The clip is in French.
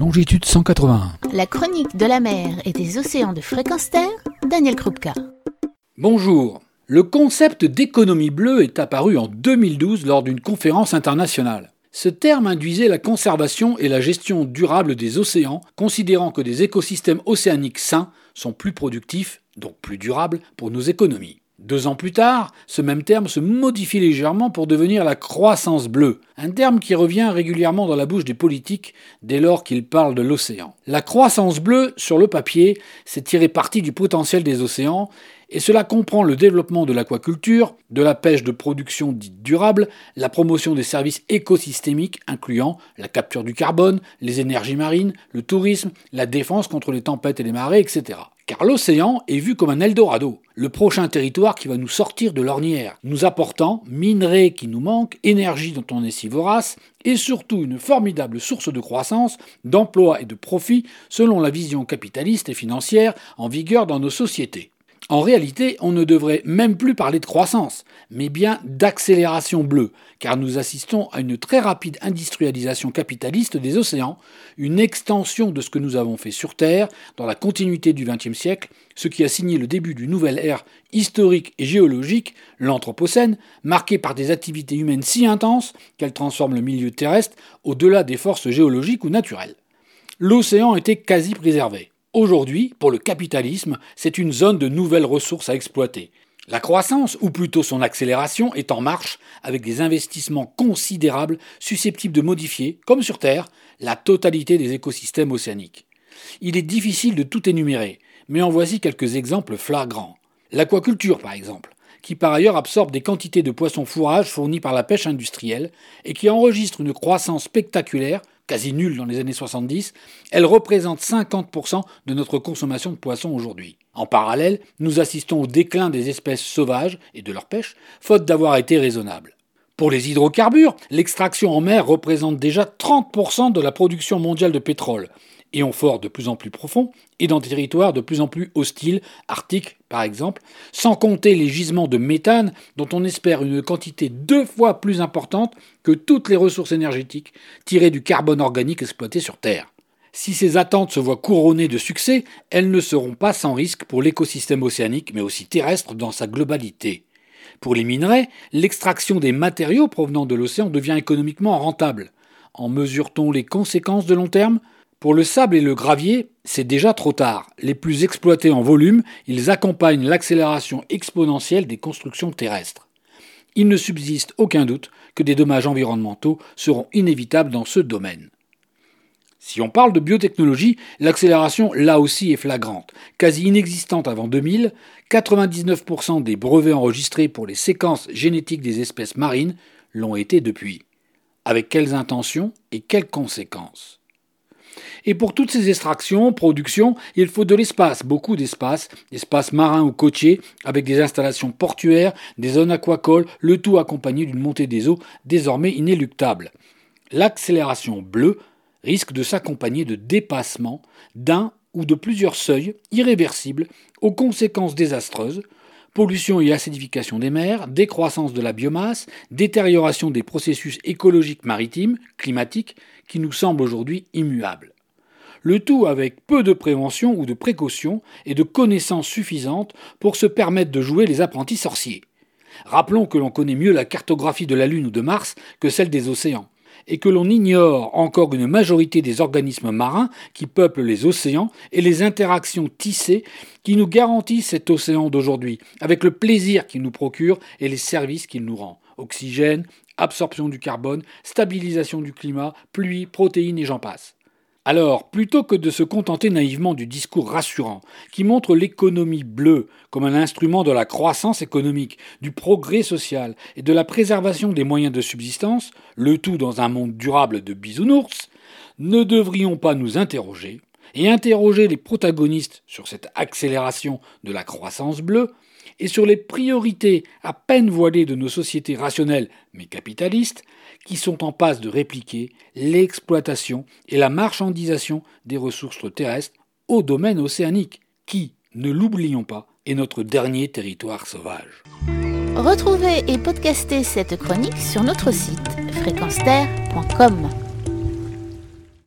longitude 181. La chronique de la mer et des océans de fréquence terre, Daniel Krupka. Bonjour. Le concept d'économie bleue est apparu en 2012 lors d'une conférence internationale. Ce terme induisait la conservation et la gestion durable des océans, considérant que des écosystèmes océaniques sains sont plus productifs, donc plus durables, pour nos économies. Deux ans plus tard, ce même terme se modifie légèrement pour devenir la croissance bleue, un terme qui revient régulièrement dans la bouche des politiques dès lors qu'ils parlent de l'océan. La croissance bleue, sur le papier, c'est tirer parti du potentiel des océans, et cela comprend le développement de l'aquaculture, de la pêche de production dite durable, la promotion des services écosystémiques incluant la capture du carbone, les énergies marines, le tourisme, la défense contre les tempêtes et les marées, etc. Car l'océan est vu comme un Eldorado, le prochain territoire qui va nous sortir de l'ornière, nous apportant minerais qui nous manquent, énergie dont on est si vorace, et surtout une formidable source de croissance, d'emploi et de profit selon la vision capitaliste et financière en vigueur dans nos sociétés. En réalité, on ne devrait même plus parler de croissance, mais bien d'accélération bleue, car nous assistons à une très rapide industrialisation capitaliste des océans, une extension de ce que nous avons fait sur Terre dans la continuité du XXe siècle, ce qui a signé le début d'une nouvelle ère historique et géologique, l'Anthropocène, marquée par des activités humaines si intenses qu'elles transforment le milieu terrestre au-delà des forces géologiques ou naturelles. L'océan était quasi préservé. Aujourd'hui, pour le capitalisme, c'est une zone de nouvelles ressources à exploiter. La croissance, ou plutôt son accélération, est en marche avec des investissements considérables susceptibles de modifier, comme sur Terre, la totalité des écosystèmes océaniques. Il est difficile de tout énumérer, mais en voici quelques exemples flagrants. L'aquaculture, par exemple, qui par ailleurs absorbe des quantités de poissons fourrage fournis par la pêche industrielle et qui enregistre une croissance spectaculaire quasi nulle dans les années 70, elle représente 50% de notre consommation de poissons aujourd'hui. En parallèle, nous assistons au déclin des espèces sauvages et de leur pêche, faute d'avoir été raisonnables. Pour les hydrocarbures, l'extraction en mer représente déjà 30% de la production mondiale de pétrole, et en fort de plus en plus profond, et dans des territoires de plus en plus hostiles, arctiques par exemple, sans compter les gisements de méthane dont on espère une quantité deux fois plus importante que toutes les ressources énergétiques tirées du carbone organique exploité sur Terre. Si ces attentes se voient couronnées de succès, elles ne seront pas sans risque pour l'écosystème océanique mais aussi terrestre dans sa globalité. Pour les minerais, l'extraction des matériaux provenant de l'océan devient économiquement rentable. En mesure-t-on les conséquences de long terme? Pour le sable et le gravier, c'est déjà trop tard. Les plus exploités en volume, ils accompagnent l'accélération exponentielle des constructions terrestres. Il ne subsiste aucun doute que des dommages environnementaux seront inévitables dans ce domaine. Si on parle de biotechnologie, l'accélération là aussi est flagrante. Quasi inexistante avant 2000, 99% des brevets enregistrés pour les séquences génétiques des espèces marines l'ont été depuis. Avec quelles intentions et quelles conséquences? Et pour toutes ces extractions, productions, il faut de l'espace, beaucoup d'espace, espace marin ou côtier, avec des installations portuaires, des zones aquacoles, le tout accompagné d'une montée des eaux désormais inéluctable. L'accélération bleue risque de s'accompagner de dépassements d'un ou de plusieurs seuils irréversibles aux conséquences désastreuses, pollution et acidification des mers, décroissance de la biomasse, détérioration des processus écologiques maritimes, climatiques, qui nous semblent aujourd'hui immuables le tout avec peu de prévention ou de précaution et de connaissances suffisantes pour se permettre de jouer les apprentis sorciers. Rappelons que l'on connaît mieux la cartographie de la Lune ou de Mars que celle des océans, et que l'on ignore encore une majorité des organismes marins qui peuplent les océans et les interactions tissées qui nous garantissent cet océan d'aujourd'hui, avec le plaisir qu'il nous procure et les services qu'il nous rend. Oxygène, absorption du carbone, stabilisation du climat, pluie, protéines et j'en passe. Alors, plutôt que de se contenter naïvement du discours rassurant qui montre l'économie bleue comme un instrument de la croissance économique, du progrès social et de la préservation des moyens de subsistance, le tout dans un monde durable de bisounours, ne devrions pas nous interroger et interroger les protagonistes sur cette accélération de la croissance bleue et sur les priorités à peine voilées de nos sociétés rationnelles mais capitalistes qui sont en passe de répliquer l'exploitation et la marchandisation des ressources terrestres au domaine océanique, qui, ne l'oublions pas, est notre dernier territoire sauvage. Retrouvez et podcastez cette chronique sur notre site fréquence